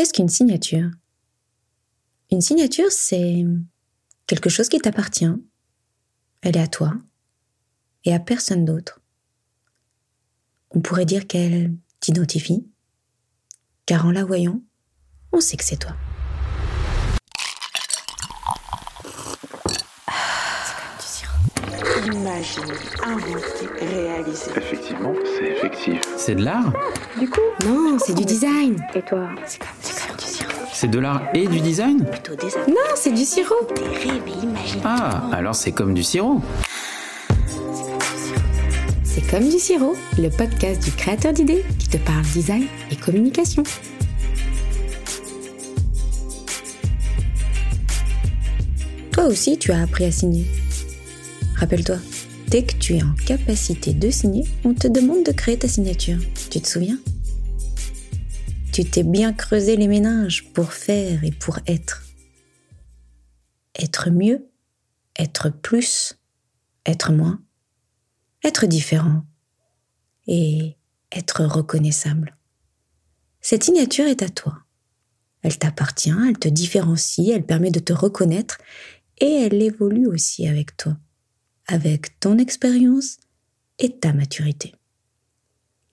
Qu'est-ce qu'une signature? Une signature, c'est quelque chose qui t'appartient. Elle est à toi et à personne d'autre. On pourrait dire qu'elle t'identifie, car en la voyant, on sait que c'est toi. Imaginer, inventer, réaliser. Effectivement, c'est effectif. C'est de l'art Du coup Non, c'est du design. Et toi C'est comme, c'est comme du sirop. C'est de l'art et du design Plutôt des Non, c'est du sirop. des rêves et. Ah, alors c'est comme du sirop. C'est comme du sirop, le podcast du créateur d'idées qui te parle design et communication. Toi aussi, tu as appris à signer. Rappelle-toi, dès que tu es en capacité de signer, on te demande de créer ta signature. Tu te souviens? Tu t'es bien creusé les méninges pour faire et pour être. Être mieux, être plus, être moins, être différent et être reconnaissable. Cette signature est à toi. Elle t'appartient, elle te différencie, elle permet de te reconnaître et elle évolue aussi avec toi, avec ton expérience et ta maturité.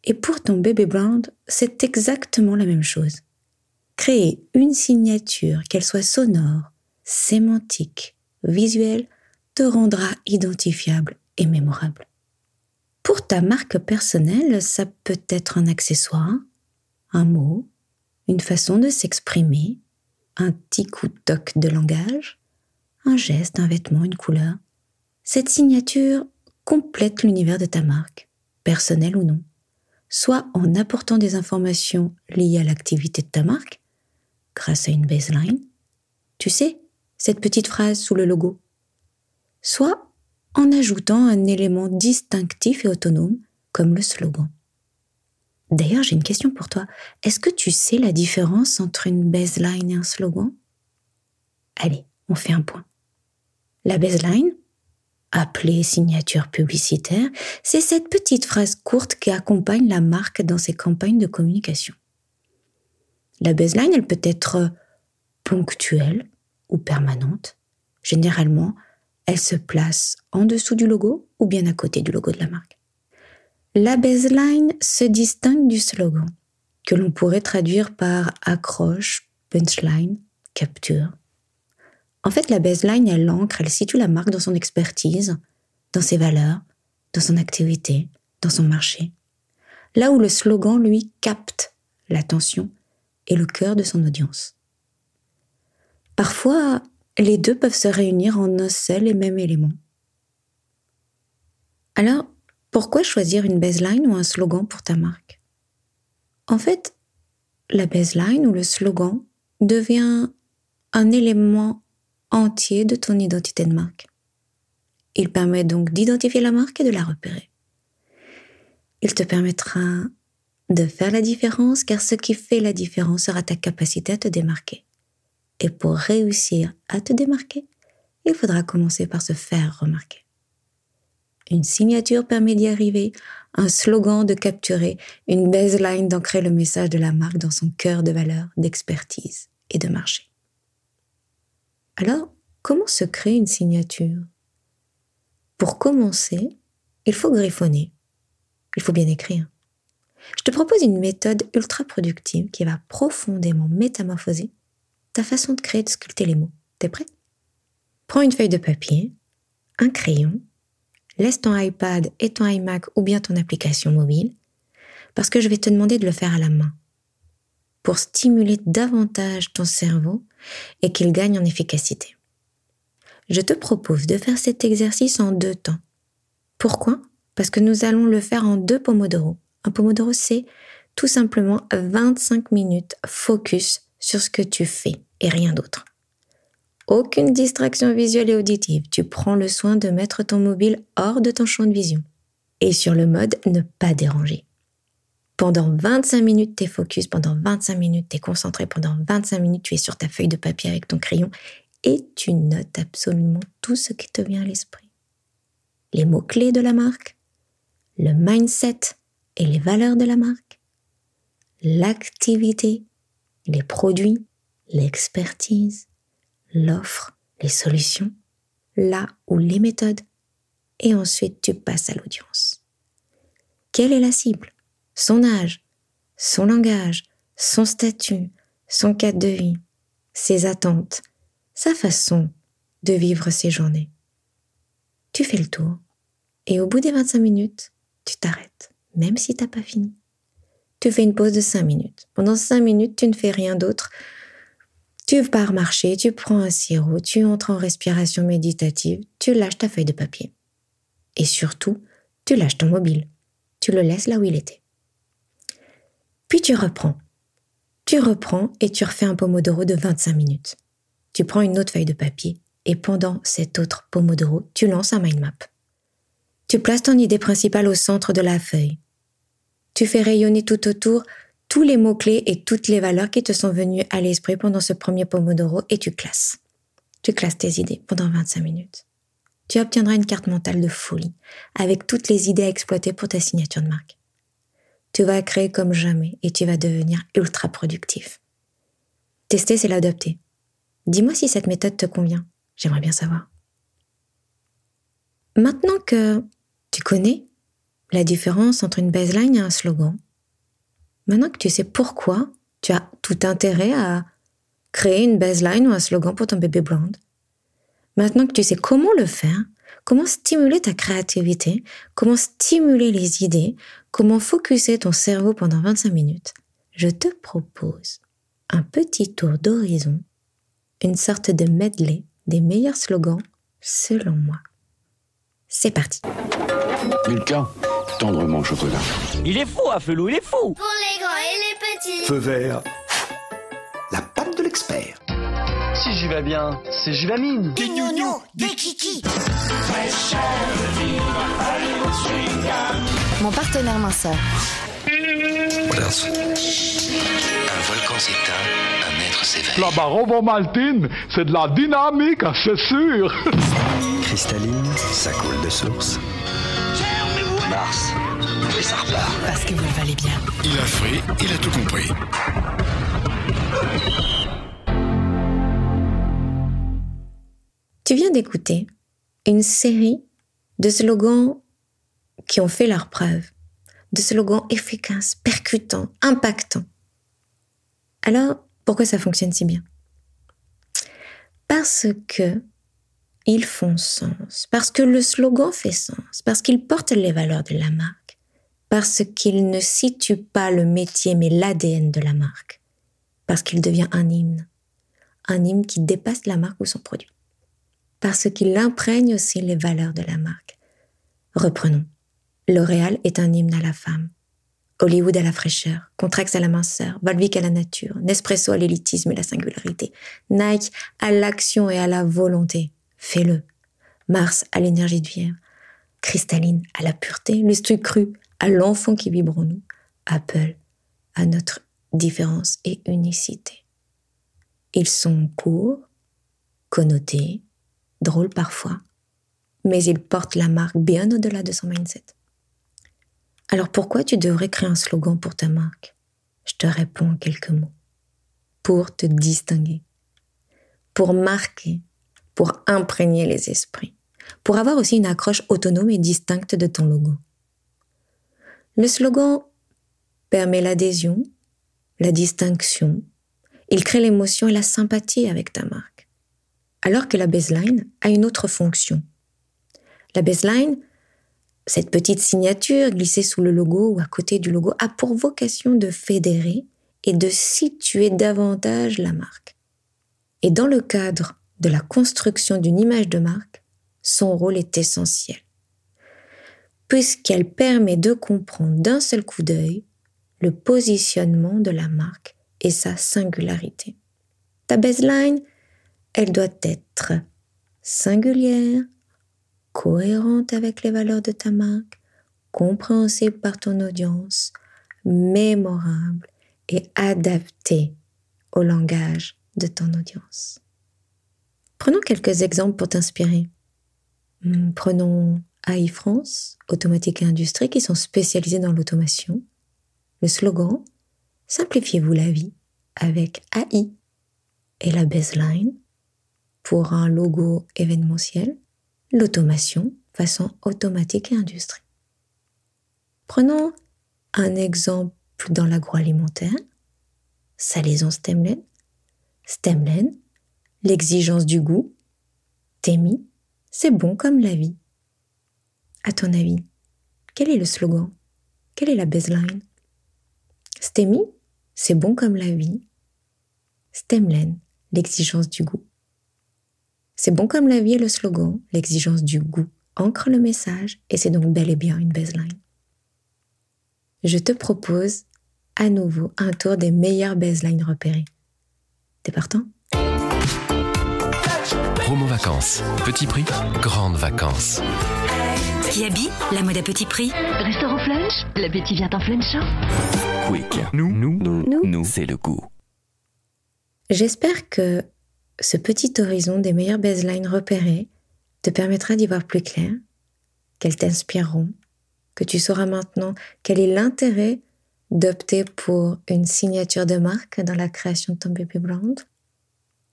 Et pour ton bébé brand, c'est exactement la même chose. Créer une signature, qu'elle soit sonore, sémantique, visuelle, te rendra identifiable et mémorable. Pour ta marque personnelle, ça peut être un accessoire, un mot, une façon de s'exprimer, un petit coup de toc de langage, un geste, un vêtement, une couleur. Cette signature complète l'univers de ta marque, personnelle ou non, soit en apportant des informations liées à l'activité de ta marque, grâce à une baseline, tu sais, cette petite phrase sous le logo, soit en ajoutant un élément distinctif et autonome comme le slogan. D'ailleurs, j'ai une question pour toi. Est-ce que tu sais la différence entre une baseline et un slogan? Allez, on fait un point. La baseline, appelée signature publicitaire, c'est cette petite phrase courte qui accompagne la marque dans ses campagnes de communication. La baseline, elle peut être ponctuelle ou permanente. Généralement, elle se place en dessous du logo ou bien à côté du logo de la marque. La baseline se distingue du slogan, que l'on pourrait traduire par accroche, punchline, capture. En fait, la baseline, elle ancre, elle situe la marque dans son expertise, dans ses valeurs, dans son activité, dans son marché. Là où le slogan, lui, capte l'attention et le cœur de son audience. Parfois, les deux peuvent se réunir en un seul et même élément. Alors, pourquoi choisir une baseline ou un slogan pour ta marque? En fait, la baseline ou le slogan devient un élément entier de ton identité de marque. Il permet donc d'identifier la marque et de la repérer. Il te permettra de faire la différence car ce qui fait la différence sera ta capacité à te démarquer. Et pour réussir à te démarquer, il faudra commencer par se faire remarquer. Une signature permet d'y arriver, un slogan de capturer, une baseline d'ancrer le message de la marque dans son cœur de valeur, d'expertise et de marché. Alors, comment se crée une signature? Pour commencer, il faut griffonner. Il faut bien écrire. Je te propose une méthode ultra productive qui va profondément métamorphoser ta façon de créer, de sculpter les mots. T'es prêt? Prends une feuille de papier, un crayon, laisse ton iPad et ton iMac ou bien ton application mobile, parce que je vais te demander de le faire à la main, pour stimuler davantage ton cerveau et qu'il gagne en efficacité. Je te propose de faire cet exercice en deux temps. Pourquoi? Parce que nous allons le faire en deux pomodoro. Un pomodoro, c'est tout simplement 25 minutes focus sur ce que tu fais et rien d'autre. Aucune distraction visuelle et auditive. Tu prends le soin de mettre ton mobile hors de ton champ de vision. Et sur le mode ne pas déranger. Pendant 25 minutes, tu es focus, pendant 25 minutes, tu es concentré, pendant 25 minutes, tu es sur ta feuille de papier avec ton crayon et tu notes absolument tout ce qui te vient à l'esprit. Les mots-clés de la marque, le mindset et les valeurs de la marque, l'activité les produits, l'expertise, l'offre, les solutions, là où les méthodes, et ensuite tu passes à l'audience. Quelle est la cible? Son âge, son langage, son statut, son cadre de vie, ses attentes, sa façon de vivre ses journées. Tu fais le tour et au bout des 25 minutes, tu t'arrêtes, même si t'as pas fini. Tu fais une pause de 5 minutes. Pendant 5 minutes, tu ne fais rien d'autre. Tu pars marcher, tu prends un sirop, tu entres en respiration méditative, tu lâches ta feuille de papier. Et surtout, tu lâches ton mobile. Tu le laisses là où il était. Puis tu reprends. Tu reprends et tu refais un pomodoro de 25 minutes. Tu prends une autre feuille de papier et pendant cet autre pomodoro, tu lances un mind map. Tu places ton idée principale au centre de la feuille. Tu fais rayonner tout autour tous les mots-clés et toutes les valeurs qui te sont venues à l'esprit pendant ce premier pomodoro et tu classes. Tu classes tes idées pendant 25 minutes. Tu obtiendras une carte mentale de folie avec toutes les idées à exploiter pour ta signature de marque. Tu vas créer comme jamais et tu vas devenir ultra productif. Tester, c'est l'adopter. Dis-moi si cette méthode te convient. J'aimerais bien savoir. Maintenant que tu connais la différence entre une baseline et un slogan, maintenant que tu sais pourquoi tu as tout intérêt à créer une baseline ou un slogan pour ton bébé brand, maintenant que tu sais comment le faire, comment stimuler ta créativité, comment stimuler les idées, comment focuser ton cerveau pendant 25 minutes, je te propose un petit tour d'horizon, une sorte de medley des meilleurs slogans selon moi. C'est parti. Milka, tendrement chocolat. Il est fou, Afelou, il est fou Pour les grands et les petits. Feu vert. Si j'y vais bien, c'est Juvamine Des nounous, des kikis. Mon partenaire minceur. What else? Un volcan s'éteint, un être s'éveille. La barobo maltine, c'est de la dynamique, c'est sûr. Cristalline, ça coule de source. Mars, et ça repart. Parce que vous le valez bien. Il a frit, il a tout compris. Tu viens d'écouter une série de slogans qui ont fait leur preuve, de slogans efficaces, percutants, impactants. Alors, pourquoi ça fonctionne si bien? Parce que ils font sens, parce que le slogan fait sens, parce qu'il porte les valeurs de la marque, parce qu'il ne situe pas le métier mais l'ADN de la marque, parce qu'il devient un hymne, un hymne qui dépasse la marque ou son produit, parce qu'il imprègne aussi les valeurs de la marque. Reprenons. L'Oréal est un hymne à la femme. Hollywood à la fraîcheur, Contrax à la minceur, Volvic à la nature, Nespresso à l'élitisme et la singularité, Nike à l'action et à la volonté. Fais-le. Mars à l'énergie de vivre, Cristalline à la pureté, Lustre cru à l'enfant qui vibre en nous, Apple à notre différence et unicité. Ils sont courts, connotés, drôles parfois, mais ils portent la marque bien au-delà de son mindset. Alors pourquoi tu devrais créer un slogan pour ta marque? Je te réponds en quelques mots. Pour te distinguer, pour marquer, pour imprégner les esprits, pour avoir aussi une accroche autonome et distincte de ton logo. Le slogan permet l'adhésion, la distinction, il crée l'émotion et la sympathie avec ta marque. Alors que la baseline a une autre fonction. La baseline, cette petite signature glissée sous le logo ou à côté du logo, a pour vocation de fédérer et de situer davantage la marque. Et dans le cadre de la construction d'une image de marque, son rôle est essentiel, puisqu'elle permet de comprendre d'un seul coup d'œil le positionnement de la marque et sa singularité. Ta baseline, elle doit être singulière, cohérente avec les valeurs de ta marque, compréhensible par ton audience, mémorable et adaptée au langage de ton audience. Prenons quelques exemples pour t'inspirer. Hmm, Prenons AI France, Automatique et Industrie, qui sont spécialisés dans l'automation. Le slogan Simplifiez-vous la vie avec AI et la baseline pour un logo événementiel, l'automation façon automatique et industrie. Prenons un exemple dans l'agroalimentaire, salaison Stemlen, Stemlen, l'exigence du goût, Temi, c'est bon comme la vie. À ton avis, quel est le slogan? Quelle est la baseline? Stemi, c'est bon comme la vie. Stemlen, l'exigence du goût. C'est bon comme la vie est le slogan, l'exigence du goût ancre le message et c'est donc bel et bien une baseline. Je te propose à nouveau un tour des meilleures baselines repérées. T'es partant? Promo vacances. Petit prix, grande vacances. Kiabi, la mode à petit prix. Restaurant Flunch L'appétit vient en flunchant. Quick. Nous, nous, nous, nous, c'est le goût. J'espère que ce petit horizon des meilleures baselines repérées te permettra d'y voir plus clair, qu'elles t'inspireront, que tu sauras maintenant quel est l'intérêt d'opter pour une signature de marque dans la création de ton baby brand,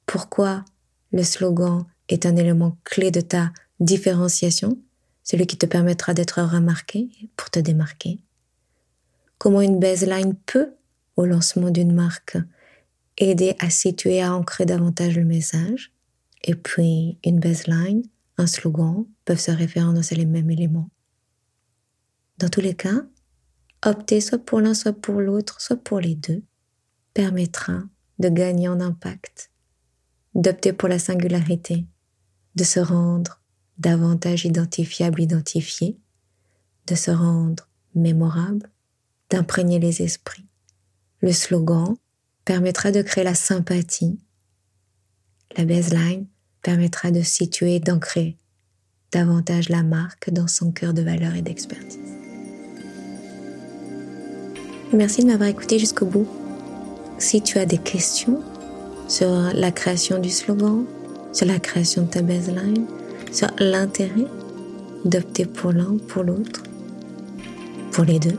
pourquoi le slogan est un élément clé de ta différenciation, celui qui te permettra d'être remarqué pour te démarquer, comment une baseline peut, au lancement d'une marque, aider à situer, à ancrer davantage le message, et puis une baseline un slogan peuvent se référer à les mêmes éléments. Dans tous les cas, opter soit pour l'un, soit pour l'autre, soit pour les deux, permettra de gagner en impact, d'opter pour la singularité, de se rendre davantage identifiable, identifié, de se rendre mémorable, d'imprégner les esprits. Le slogan permettra de créer la sympathie. La baseline permettra de situer, d'ancrer davantage la marque dans son cœur de valeur et d'expertise. Merci de m'avoir écouté jusqu'au bout. Si tu as des questions sur la création du slogan, sur la création de ta baseline, sur l'intérêt d'opter pour l'un ou pour l'autre, pour les deux,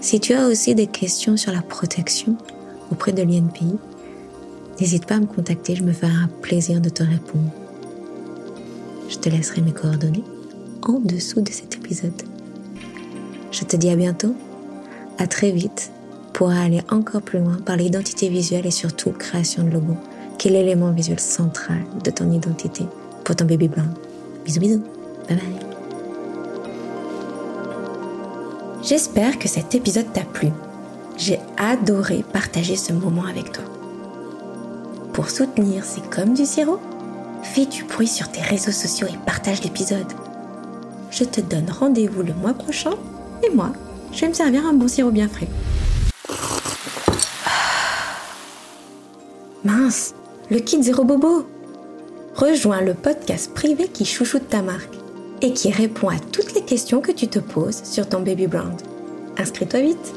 si tu as aussi des questions sur la protection auprès de l'INPI, N'hésite pas à me contacter, je me ferai un plaisir de te répondre. Je te laisserai mes coordonnées en dessous de cet épisode. Je te dis à bientôt, à très vite pour aller encore plus loin par l'identité visuelle et surtout création de logo, qui est l'élément visuel central de ton identité pour ton bébé blanc? Bisous bisous, bye bye. J'espère que cet épisode t'a plu. J'ai adoré partager ce moment avec toi. Pour soutenir C'est comme du sirop, fais du bruit sur tes réseaux sociaux et partage l'épisode. Je te donne rendez-vous le mois prochain et moi, je vais me servir un bon sirop bien frais. Mince, le kit Zéro Bobo Rejoins le podcast privé qui chouchoute ta marque et qui répond à toutes les questions que tu te poses sur ton baby brand. Inscris-toi vite